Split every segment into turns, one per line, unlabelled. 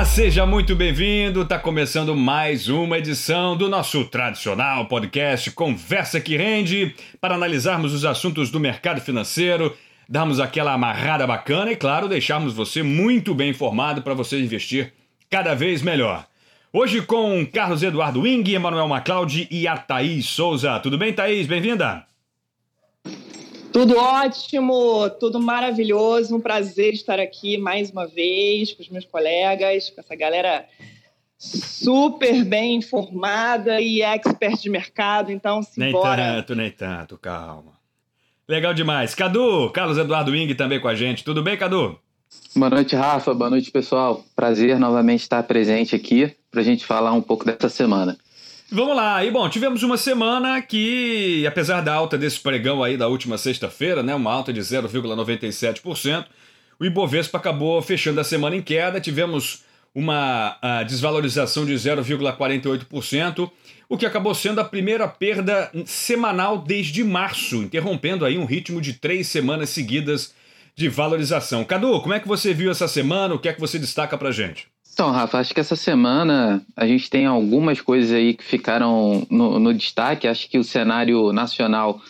Olá, seja muito bem-vindo. Tá começando mais uma edição do nosso tradicional podcast Conversa que Rende para analisarmos os assuntos do mercado financeiro, darmos aquela amarrada bacana e, claro, deixarmos você muito bem informado para você investir cada vez melhor. Hoje com Carlos Eduardo Wing, Emanuel MacLeod e a Thaís Souza. Tudo bem, Thaís? Bem-vinda.
Tudo ótimo, tudo maravilhoso. Um prazer estar aqui mais uma vez com os meus colegas, com essa galera super bem informada e expert de mercado. Então, simbora.
Nem tanto, nem tanto, calma. Legal demais. Cadu, Carlos Eduardo Wing também com a gente. Tudo bem, Cadu?
Boa noite, Rafa. Boa noite, pessoal. Prazer novamente estar presente aqui para a gente falar um pouco dessa semana.
Vamos lá, e bom, tivemos uma semana que, apesar da alta desse pregão aí da última sexta-feira, né, uma alta de 0,97%, o Ibovespa acabou fechando a semana em queda, tivemos uma desvalorização de 0,48%, o que acabou sendo a primeira perda semanal desde março, interrompendo aí um ritmo de três semanas seguidas de valorização. Cadu, como é que você viu essa semana? O que é que você destaca pra gente?
Então, Rafa, acho que essa semana a gente tem algumas coisas aí que ficaram no, no destaque. Acho que o cenário nacional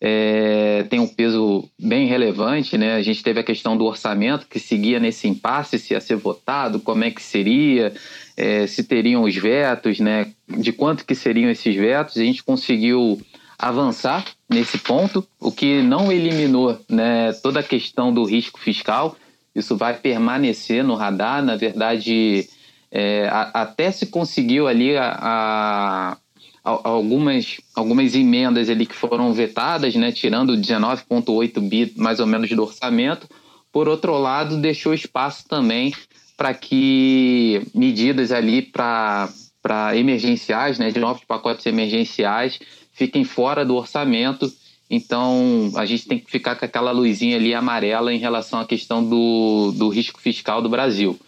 é, tem um peso bem relevante, né? A gente teve a questão do orçamento que seguia nesse impasse, se ia ser votado, como é que seria, é, se teriam os vetos, né? De quanto que seriam esses vetos. A gente conseguiu avançar nesse ponto, o que não eliminou né, toda a questão do risco fiscal isso vai permanecer no radar. Na verdade, é, a, até se conseguiu ali a, a, algumas, algumas emendas ali que foram vetadas, né, tirando 19,8 bi mais ou menos do orçamento. Por outro lado, deixou espaço também para que medidas ali para emergenciais, né, de novos pacotes emergenciais, fiquem fora do orçamento então, a gente tem que ficar com aquela luzinha ali amarela em relação à questão do, do risco fiscal do Brasil.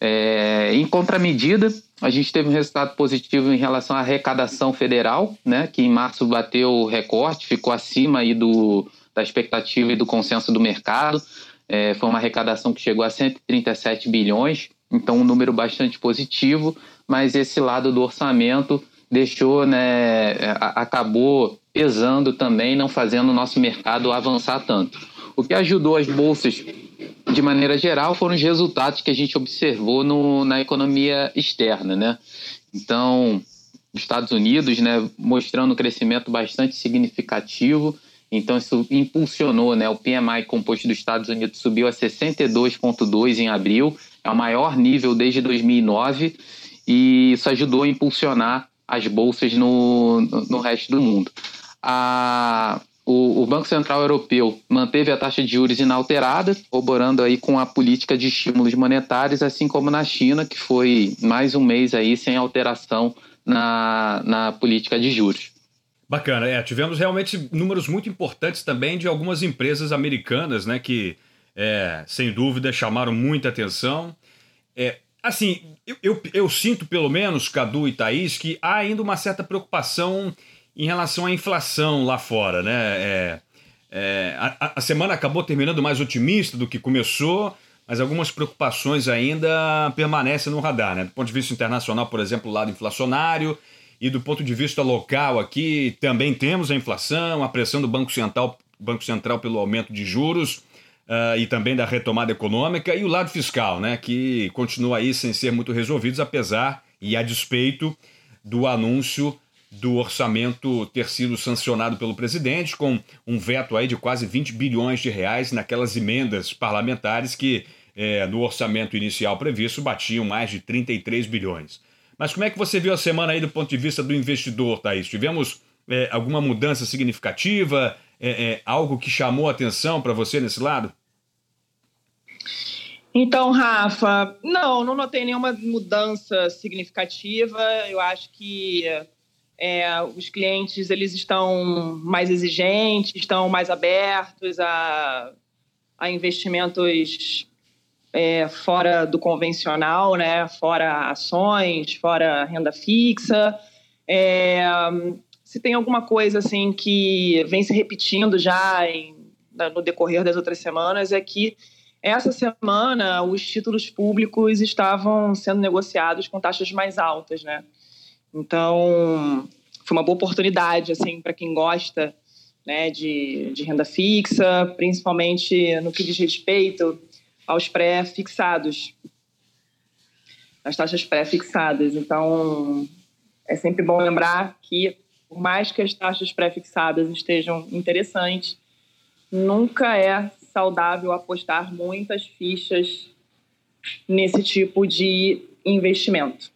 É, em contramedida, a gente teve um resultado positivo em relação à arrecadação federal, né, que em março bateu o recorte, ficou acima aí do, da expectativa e do consenso do mercado. É, foi uma arrecadação que chegou a 137 bilhões, então um número bastante positivo, mas esse lado do orçamento deixou, né, acabou pesando também, não fazendo o nosso mercado avançar tanto. O que ajudou as bolsas, de maneira geral, foram os resultados que a gente observou no, na economia externa, né? Então, Estados Unidos, né, mostrando um crescimento bastante significativo, então isso impulsionou, né, o PMI composto dos Estados Unidos subiu a 62.2 em abril, é o maior nível desde 2009, e isso ajudou a impulsionar as bolsas no, no resto do mundo a, o, o, Banco Central Europeu manteve a taxa de juros inalterada, corroborando aí com a política de estímulos monetários, assim como na China, que foi mais um mês aí sem alteração na, na política de juros.
Bacana, é, tivemos realmente números muito importantes também de algumas empresas americanas, né, que é, sem dúvida chamaram muita atenção. É, assim, eu, eu, eu sinto pelo menos, Cadu e Thaís, que há ainda uma certa preocupação em relação à inflação lá fora, né? É, é, a, a, semana acabou terminando mais otimista do que começou, mas algumas preocupações ainda permanecem no radar, né? Do ponto de vista internacional, por exemplo, o lado inflacionário, e do ponto de vista local aqui também temos a inflação, a pressão do Banco Central, Banco Central pelo aumento de juros uh, e também da retomada econômica, e o lado fiscal, né? Que continua aí sem ser muito resolvidos, apesar e a despeito do anúncio do orçamento ter sido sancionado pelo presidente, com um veto aí de quase 20 bilhões de reais naquelas emendas parlamentares que, é, no orçamento inicial previsto, batiam mais de 33 bilhões. Mas como é que você viu a semana aí do ponto de vista do investidor, Thaís? Tivemos é, alguma mudança significativa? É, é algo que chamou a atenção para você nesse lado?
Então, Rafa, não, não notei nenhuma mudança significativa. Eu acho que é, os clientes eles estão mais exigentes, estão mais abertos a, a investimentos é, fora do convencional, né? fora ações, fora renda fixa. É, se tem alguma coisa assim que vem se repetindo já em, no decorrer das outras semanas é que essa semana os títulos públicos estavam sendo negociados com taxas mais altas, né? Então, foi uma boa oportunidade, assim, para quem gosta né, de, de renda fixa, principalmente no que diz respeito aos pré-fixados, as taxas pré-fixadas. Então, é sempre bom lembrar que, por mais que as taxas pré-fixadas estejam interessantes, nunca é saudável apostar muitas fichas nesse tipo de investimento.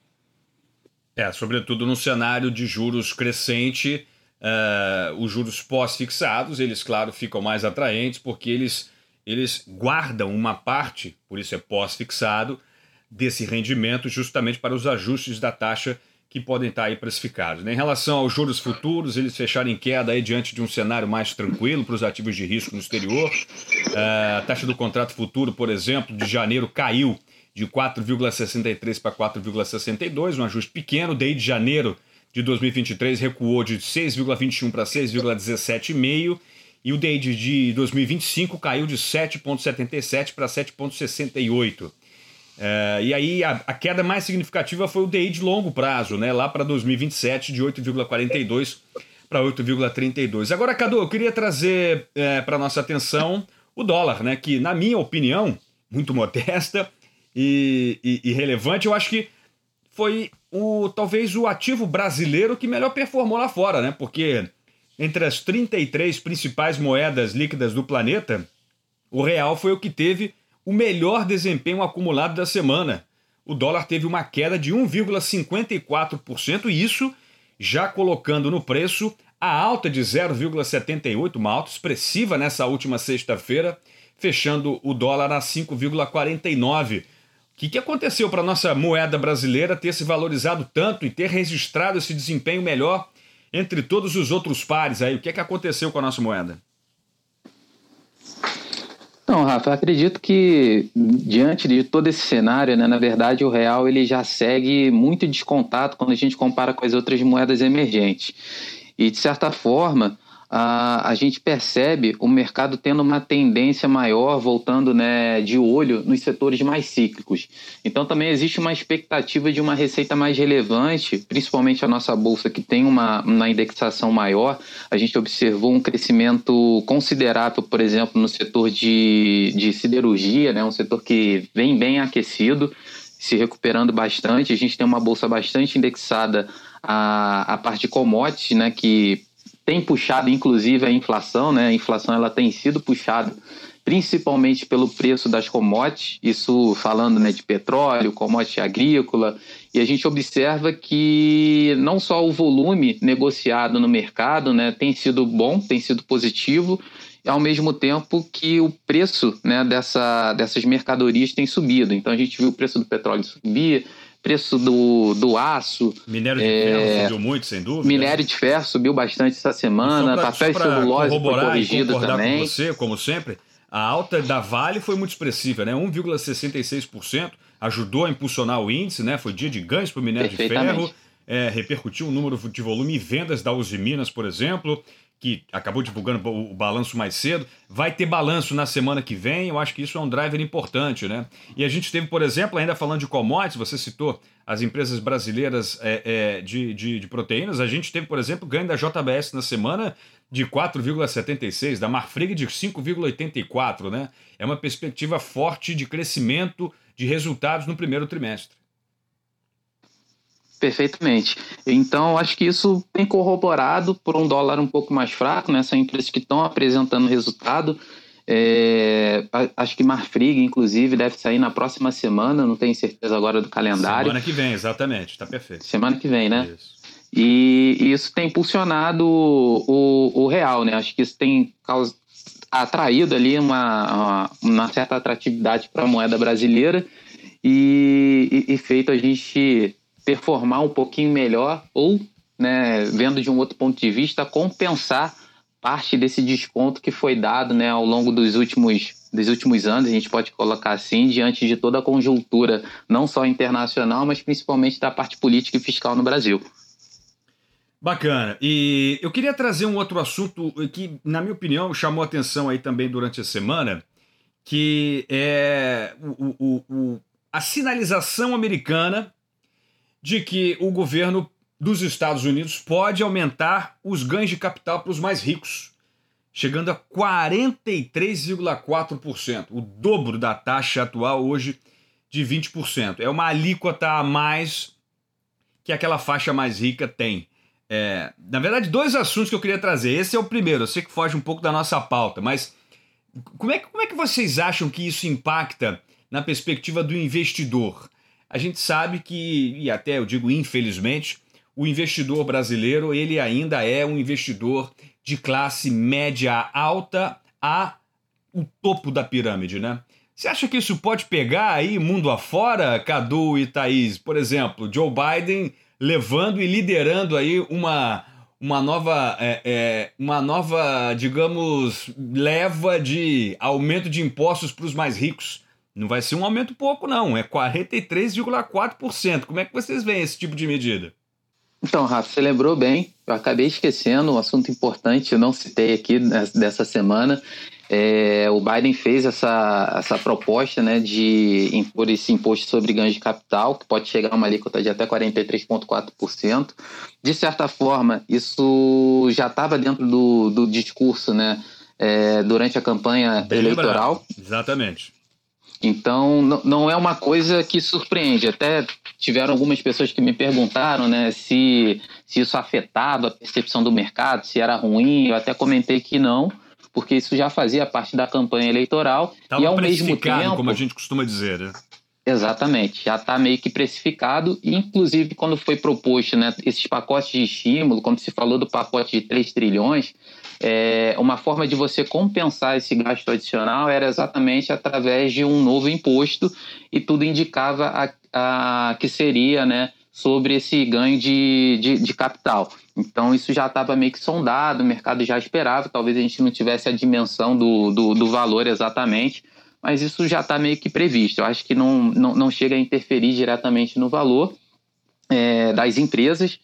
É, sobretudo no cenário de juros crescente, uh, os juros pós-fixados, eles, claro, ficam mais atraentes porque eles, eles guardam uma parte, por isso é pós-fixado, desse rendimento justamente para os ajustes da taxa que podem estar aí precificados. Em relação aos juros futuros, eles fecharam em queda aí diante de um cenário mais tranquilo para os ativos de risco no exterior. Uh, a taxa do contrato futuro, por exemplo, de janeiro caiu de 4,63 para 4,62, um ajuste pequeno. Daí de janeiro de 2023 recuou de 6,21 para 6,17,5 e o DAID de 2025 caiu de 7,77 para 7,68. É, e aí a, a, queda mais significativa foi o DI de longo prazo, né? Lá para 2027, de 8,42 para 8,32. Agora, Cadu, eu queria trazer é, para nossa atenção o dólar, né? Que, na minha opinião, muito modesta, e, e, e relevante. Eu acho que foi o talvez o ativo brasileiro que melhor performou lá fora, né? Porque entre as 33 principais moedas líquidas do planeta, o real foi o que teve o melhor desempenho acumulado da semana. O dólar teve uma queda de 1,54% e isso já colocando no preço a alta de 0,78, uma alta expressiva nessa última sexta-feira, fechando o dólar a 5,49 que, que aconteceu para a nossa moeda brasileira ter se valorizado tanto e ter registrado esse desempenho melhor entre todos os outros pares aí? O que, é que aconteceu com a nossa moeda?
Não, Rafa, acredito que diante de todo esse cenário, né, na verdade o real ele já segue muito descontado quando a gente compara com as outras moedas emergentes. E de certa forma, a, a gente percebe o mercado tendo uma tendência maior, voltando né, de olho nos setores mais cíclicos. Então também existe uma expectativa de uma receita mais relevante, principalmente a nossa bolsa, que tem uma, uma indexação maior. A gente observou um crescimento considerável, por exemplo, no setor de, de siderurgia, né, um setor que vem bem aquecido se recuperando bastante. A gente tem uma bolsa bastante indexada à, à parte de commodities, né, que tem puxado inclusive a inflação, né? A inflação ela tem sido puxada principalmente pelo preço das commodities, isso falando né, de petróleo, commodity agrícola, e a gente observa que não só o volume negociado no mercado né, tem sido bom, tem sido positivo, ao mesmo tempo que o preço né, dessa, dessas mercadorias tem subido. Então a gente viu o preço do petróleo subir, preço do, do aço.
Minério de é, ferro subiu muito, sem dúvida.
Minério de ferro subiu bastante essa semana. Pra, papel celulose foi corrigido também.
Com você, como sempre, a alta da Vale foi muito expressiva, né? 1,66%. Ajudou a impulsionar o índice, né? Foi dia de ganhos para o minério de ferro. É, repercutiu o número de volume e vendas da Uzi Minas, por exemplo que acabou divulgando o balanço mais cedo, vai ter balanço na semana que vem. Eu acho que isso é um driver importante, né? E a gente teve, por exemplo, ainda falando de commodities, você citou as empresas brasileiras é, é, de, de, de, proteínas. A gente teve, por exemplo, ganho da JBS na semana de 4,76, da Marfrig de 5,84, né? É uma perspectiva forte de crescimento de resultados no primeiro trimestre.
Perfeitamente. Então, acho que isso tem corroborado por um dólar um pouco mais fraco, né? São empresas que estão apresentando resultado. É, acho que Marfrig, inclusive, deve sair na próxima semana, não tenho certeza agora do calendário.
Semana que vem, exatamente, está perfeito.
Semana que vem, né? Isso. E, e isso tem impulsionado o, o, real, né? Acho que isso tem atraído ali uma, uma, uma certa atratividade para a moeda brasileira e, e, e feito a gente performar um pouquinho melhor ou, né, vendo de um outro ponto de vista, compensar parte desse desconto que foi dado né, ao longo dos últimos, dos últimos anos, a gente pode colocar assim, diante de toda a conjuntura, não só internacional, mas principalmente da parte política e fiscal no Brasil.
Bacana. E eu queria trazer um outro assunto que, na minha opinião, chamou atenção aí também durante a semana, que é o, o, o, a sinalização americana de que o governo dos Estados Unidos pode aumentar os ganhos de capital para os mais ricos, chegando a 43,4%, o dobro da taxa atual hoje de 20%. É uma alíquota a mais que aquela faixa mais rica tem. É, na verdade, dois assuntos que eu queria trazer. Esse é o primeiro, eu sei que foge um pouco da nossa pauta, mas como é, como é que vocês acham que isso impacta na perspectiva do investidor? A gente sabe que, e até eu digo infelizmente, o investidor brasileiro ele ainda é um investidor de classe média alta a o topo da pirâmide, né? Você acha que isso pode pegar aí mundo afora, Cadu e Thaís? Por exemplo, Joe Biden levando e liderando aí uma, uma nova, é, é, uma nova, digamos, leva de aumento de impostos para os mais ricos. Não vai ser um aumento pouco, não, é 43,4%. Como é que vocês veem esse tipo de medida?
Então, Rafa, você lembrou bem. Eu acabei esquecendo um assunto importante, eu não citei aqui dessa semana. É, o Biden fez essa, essa proposta né, de impor esse imposto sobre ganhos de capital, que pode chegar a uma alíquota de até 43,4%. De certa forma, isso já estava dentro do, do discurso né, é, durante a campanha Bem eleitoral.
Lembrado. Exatamente.
Então, não é uma coisa que surpreende. Até tiveram algumas pessoas que me perguntaram né, se, se isso afetava a percepção do mercado, se era ruim. Eu até comentei que não, porque isso já fazia parte da campanha eleitoral.
Tava e ao mesmo tempo. como a gente costuma dizer, né?
Exatamente, já está meio que precificado, e inclusive quando foi proposto né, esses pacotes de estímulo, quando se falou do pacote de 3 trilhões, é, uma forma de você compensar esse gasto adicional era exatamente através de um novo imposto, e tudo indicava a, a que seria né, sobre esse ganho de, de, de capital. Então isso já estava meio que sondado, o mercado já esperava, talvez a gente não tivesse a dimensão do, do, do valor exatamente, mas isso já está meio que previsto. Eu acho que não, não, não chega a interferir diretamente no valor é, das empresas,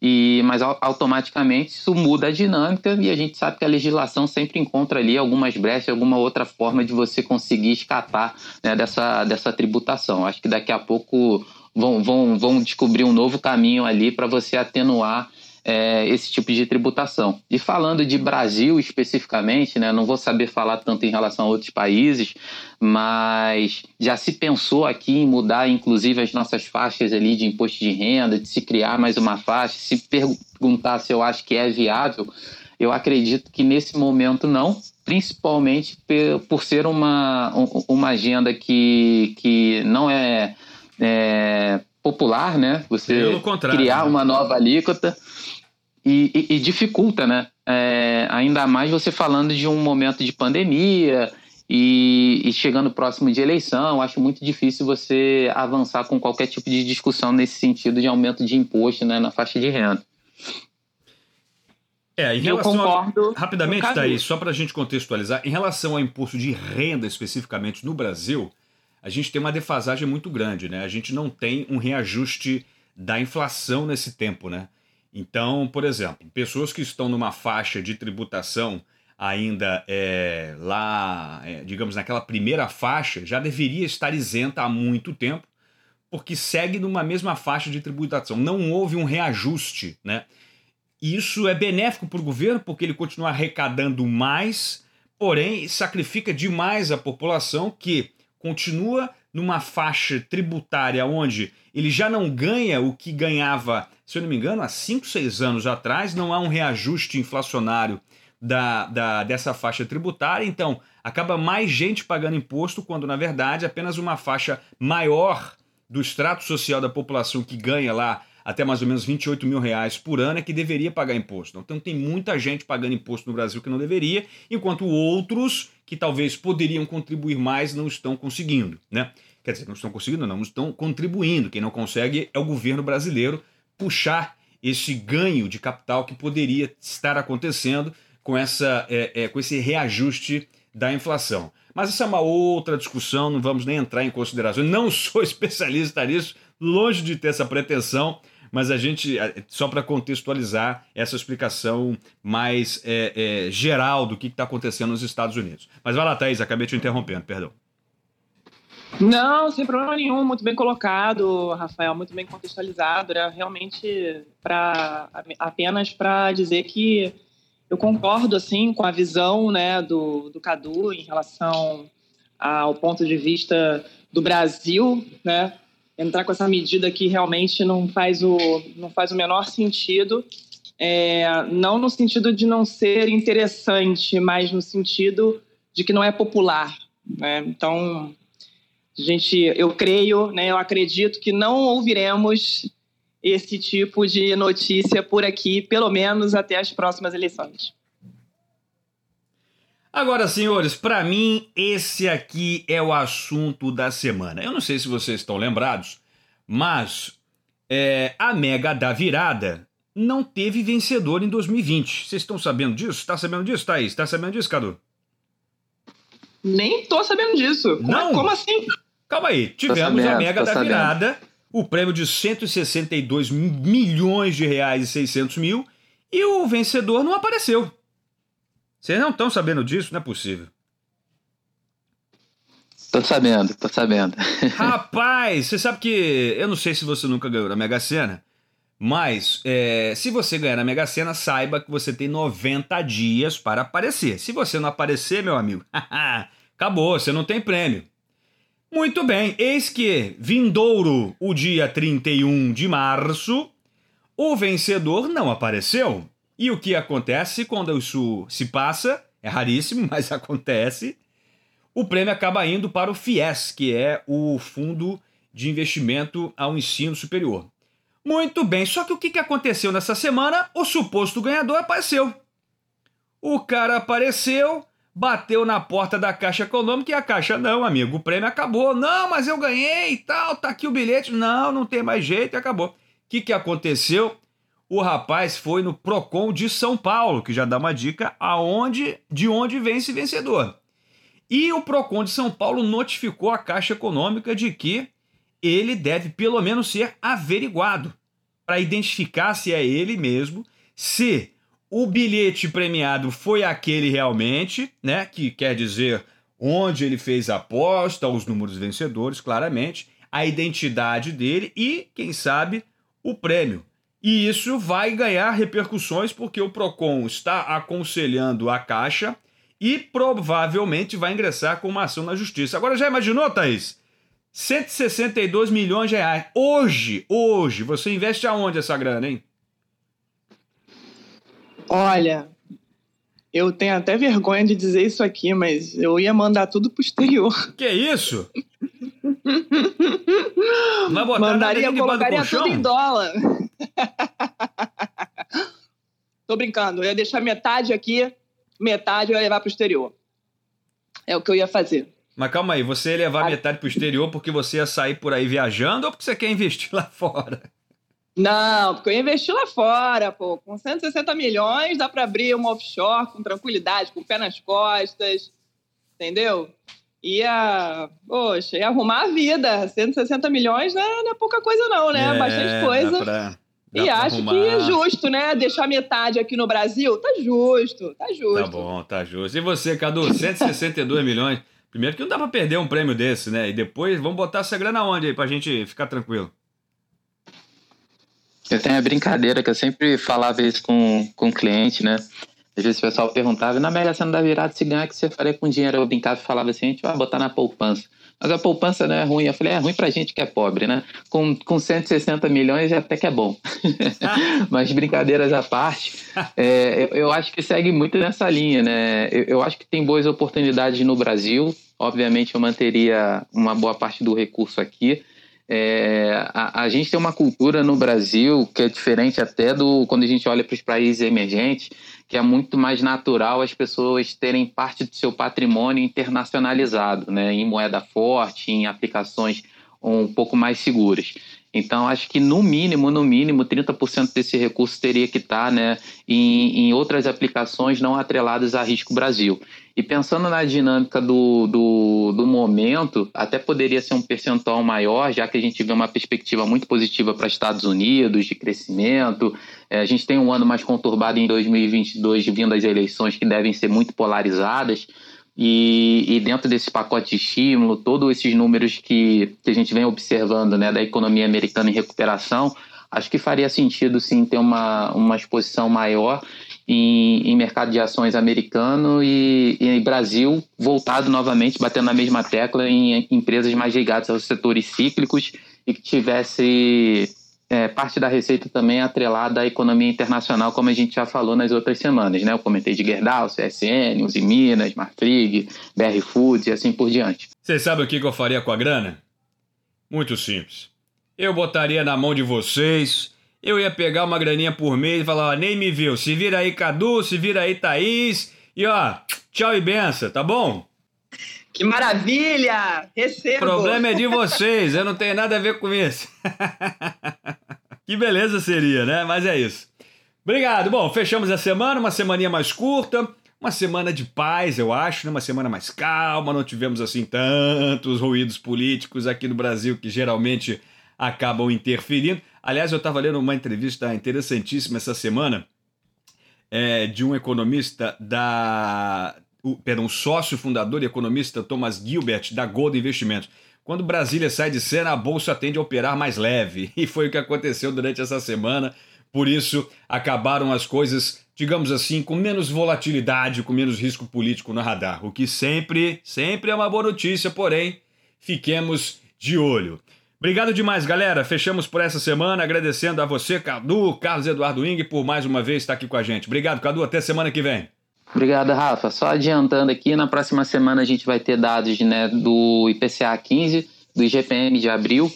e, mas automaticamente isso muda a dinâmica e a gente sabe que a legislação sempre encontra ali algumas brechas, alguma outra forma de você conseguir escapar né, dessa, dessa tributação. Acho que daqui a pouco vão, vão, vão descobrir um novo caminho ali para você atenuar é, esse tipo de tributação. E falando de Brasil especificamente, né, não vou saber falar tanto em relação a outros países, mas já se pensou aqui em mudar, inclusive, as nossas faixas ali de imposto de renda, de se criar mais uma faixa, se perguntar se eu acho que é viável, eu acredito que nesse momento não, principalmente por ser uma, uma agenda que, que não é, é popular, né? Você criar né? uma nova alíquota e, e, e dificulta, né? É, ainda mais você falando de um momento de pandemia e, e, chegando próximo de eleição, acho muito difícil você avançar com qualquer tipo de discussão nesse sentido de aumento de imposto né, na faixa de renda.
É, em relação Eu concordo. A, rapidamente, Thaís, só para a gente contextualizar, em relação ao imposto de renda especificamente no Brasil, a gente tem uma defasagem muito grande, né? A gente não tem um reajuste da inflação nesse tempo, né? Então, por exemplo, pessoas que estão numa faixa de tributação ainda é, lá, é, digamos, naquela primeira faixa, já deveria estar isenta há muito tempo, porque segue numa mesma faixa de tributação. Não houve um reajuste, né? Isso é benéfico para o governo, porque ele continua arrecadando mais, porém sacrifica demais a população que continua numa faixa tributária onde ele já não ganha o que ganhava, se eu não me engano, há 5, 6 anos atrás, não há um reajuste inflacionário da, da, dessa faixa tributária, então acaba mais gente pagando imposto, quando na verdade apenas uma faixa maior do extrato social da população que ganha lá até mais ou menos 28 mil reais por ano é que deveria pagar imposto. Então tem muita gente pagando imposto no Brasil que não deveria, enquanto outros que talvez poderiam contribuir mais não estão conseguindo, né? Quer dizer, não estão conseguindo, não, estão contribuindo. Quem não consegue é o governo brasileiro puxar esse ganho de capital que poderia estar acontecendo com, essa, é, é, com esse reajuste da inflação. Mas essa é uma outra discussão, não vamos nem entrar em consideração. Não sou especialista nisso, longe de ter essa pretensão, mas a gente, só para contextualizar essa explicação mais é, é, geral do que está acontecendo nos Estados Unidos. Mas vai lá, Thaís, acabei te interrompendo, perdão.
Não, sem problema nenhum, muito bem colocado, Rafael, muito bem contextualizado. Era realmente para apenas para dizer que eu concordo assim com a visão né, do, do Cadu em relação ao ponto de vista do Brasil, né? Entrar com essa medida que realmente não faz o, não faz o menor sentido. É, não no sentido de não ser interessante, mas no sentido de que não é popular. Né? Então, gente, eu creio, né, eu acredito que não ouviremos esse tipo de notícia por aqui, pelo menos até as próximas eleições.
Agora, senhores, para mim esse aqui é o assunto da semana. Eu não sei se vocês estão lembrados, mas é, a Mega da Virada não teve vencedor em 2020. Vocês estão sabendo disso? Está sabendo disso, Thaís? Está sabendo disso, Cadu?
Nem tô sabendo disso.
Não?
Como, como assim?
Calma aí. Tivemos sabendo, a Mega da sabendo. Virada, o prêmio de 162 milhões de reais e 600 mil, e o vencedor não apareceu. Vocês não estão sabendo disso? Não é possível.
Tô sabendo, tô sabendo.
Rapaz, você sabe que. Eu não sei se você nunca ganhou na Mega Sena, mas é, se você ganhar na Mega Sena, saiba que você tem 90 dias para aparecer. Se você não aparecer, meu amigo, acabou, você não tem prêmio. Muito bem, eis que, vindouro o dia 31 de março, o vencedor não apareceu. E o que acontece quando isso se passa? É raríssimo, mas acontece. O prêmio acaba indo para o FIES, que é o Fundo de Investimento ao Ensino Superior. Muito bem, só que o que aconteceu nessa semana? O suposto ganhador apareceu. O cara apareceu, bateu na porta da Caixa Econômica e a Caixa, não, amigo, o prêmio acabou. Não, mas eu ganhei e tal, tá aqui o bilhete. Não, não tem mais jeito e acabou. O que, que aconteceu? O rapaz foi no Procon de São Paulo, que já dá uma dica aonde, de onde vem esse vencedor. E o Procon de São Paulo notificou a Caixa Econômica de que ele deve pelo menos ser averiguado para identificar se é ele mesmo, se o bilhete premiado foi aquele realmente, né? Que quer dizer onde ele fez a aposta, os números vencedores, claramente, a identidade dele e, quem sabe, o prêmio. E isso vai ganhar repercussões porque o Procon está aconselhando a Caixa e provavelmente vai ingressar com uma ação na justiça. Agora já imaginou, Thaís? 162 milhões de reais. Hoje, hoje, você investe aonde essa grana, hein?
Olha, eu tenho até vergonha de dizer isso aqui, mas eu ia mandar tudo pro exterior.
Que isso?
Vai botar Mandaria, colocaria tudo em dólar. Tô brincando, eu ia deixar metade aqui, metade eu ia levar pro exterior. É o que eu ia fazer.
Mas calma aí, você ia levar a... metade pro exterior porque você ia sair por aí viajando ou porque você quer investir lá fora?
Não, porque eu investi lá fora, pô. Com 160 milhões dá para abrir uma offshore com tranquilidade, com o pé nas costas, entendeu? Ia, poxa, ia arrumar a vida. 160 milhões não é, não é pouca coisa não, né? É, Bastante coisa. Dá pra, dá e acho arrumar. que é justo, né? Deixar metade aqui no Brasil, tá justo, tá justo.
Tá bom, tá justo. E você, Cadu, 162 milhões. Primeiro que não dá pra perder um prêmio desse, né? E depois, vamos botar essa grana onde aí pra gente ficar tranquilo?
Eu tenho a brincadeira que eu sempre falava isso com, com o cliente, né? Às vezes o pessoal perguntava, na Mega Sena da virada, se ganhar, o que você faria com dinheiro? Eu brincava e falava assim, a gente vai botar na poupança. Mas a poupança não é ruim. Eu falei, é ruim pra gente que é pobre, né? Com, com 160 milhões até que é bom. Mas brincadeiras à parte, é, eu, eu, acho que segue muito nessa linha, né? Eu, eu acho que tem boas oportunidades no Brasil. Obviamente eu manteria uma boa parte do recurso aqui. É, a, a, gente tem uma cultura no Brasil que é diferente até do quando a gente olha para os países emergentes, que é muito mais natural as pessoas terem parte do seu patrimônio internacionalizado, né, em moeda forte, em aplicações um pouco mais seguras. Então, acho que no mínimo, no mínimo, 30% desse recurso teria que estar né, em, em outras aplicações não atreladas a risco Brasil. E pensando na dinâmica do, do, do, momento, até poderia ser um percentual maior, já que a gente vê uma perspectiva muito positiva para Estados Unidos de crescimento. É, a gente tem um ano mais conturbado em 2022, vindo as eleições que devem ser muito polarizadas. E, e, dentro desse pacote de estímulo, todos esses números que, que a gente vem observando né, da economia americana em recuperação, acho que faria sentido sim ter uma, uma exposição maior em, em mercado de ações americano e, e Brasil voltado novamente, batendo na mesma tecla em empresas mais ligadas aos setores cíclicos e que tivesse é, parte da receita também atrelada à economia internacional, como a gente já falou nas outras semanas, né? Eu comentei de Gerdau, CSN, Uzi Minas, Marfrig, BR Foods e assim por diante.
Você sabe o que eu faria com a grana? Muito simples. Eu botaria na mão de vocês, eu ia pegar uma graninha por mês e falar, ó, nem me viu, se vira aí Cadu, se vira aí Thaís, e ó, tchau e benção, tá bom?
Que maravilha! Recebo!
O problema é de vocês, eu não tenho nada a ver com isso. que beleza seria, né? Mas é isso. Obrigado. Bom, fechamos a semana, uma semaninha mais curta, uma semana de paz, eu acho, né? uma semana mais calma, não tivemos assim tantos ruídos políticos aqui no Brasil que geralmente acabam interferindo. Aliás, eu estava lendo uma entrevista interessantíssima essa semana é, de um economista da o, perdão, sócio fundador e economista Thomas Gilbert, da Gold Investimentos. Quando Brasília sai de cena, a bolsa tende a operar mais leve. E foi o que aconteceu durante essa semana. Por isso, acabaram as coisas, digamos assim, com menos volatilidade, com menos risco político no radar. O que sempre, sempre é uma boa notícia, porém, fiquemos de olho. Obrigado demais, galera. Fechamos por essa semana, agradecendo a você, Cadu, Carlos Eduardo Ing, por mais uma vez estar aqui com a gente. Obrigado, Cadu. Até semana que vem.
Obrigado, Rafa. Só adiantando aqui, na próxima semana a gente vai ter dados né, do IPCA 15, do IGPM de abril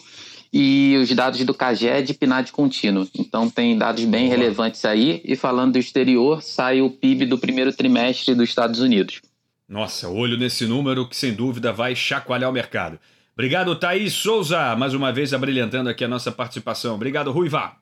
e os dados do CAGED e PNAD contínuo. Então tem dados bem relevantes aí. E falando do exterior, sai o PIB do primeiro trimestre dos Estados Unidos.
Nossa, olho nesse número que sem dúvida vai chacoalhar o mercado. Obrigado, Thaís Souza, mais uma vez abrilhantando aqui a nossa participação. Obrigado, Ruiva.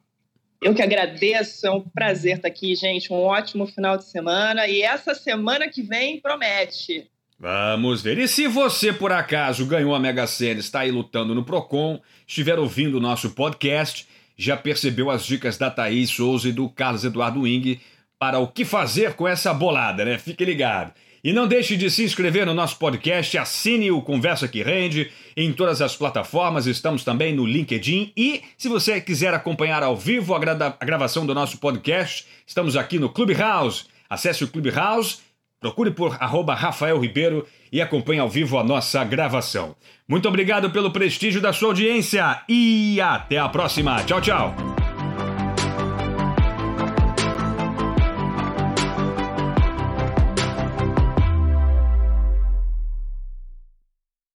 Eu que agradeço, é um prazer estar aqui, gente. Um ótimo final de semana e essa semana que vem promete.
Vamos ver. E se você, por acaso, ganhou a Mega Sena, está aí lutando no Procon, estiver ouvindo o nosso podcast, já percebeu as dicas da Thaís Souza e do Carlos Eduardo Wing para o que fazer com essa bolada, né? Fique ligado. E não deixe de se inscrever no nosso podcast, assine o Conversa que Rende em todas as plataformas, estamos também no LinkedIn. E se você quiser acompanhar ao vivo a, gra a gravação do nosso podcast, estamos aqui no Clubhouse. Acesse o Clubhouse, procure por arroba Rafael Ribeiro e acompanhe ao vivo a nossa gravação. Muito obrigado pelo prestígio da sua audiência e até a próxima. Tchau, tchau.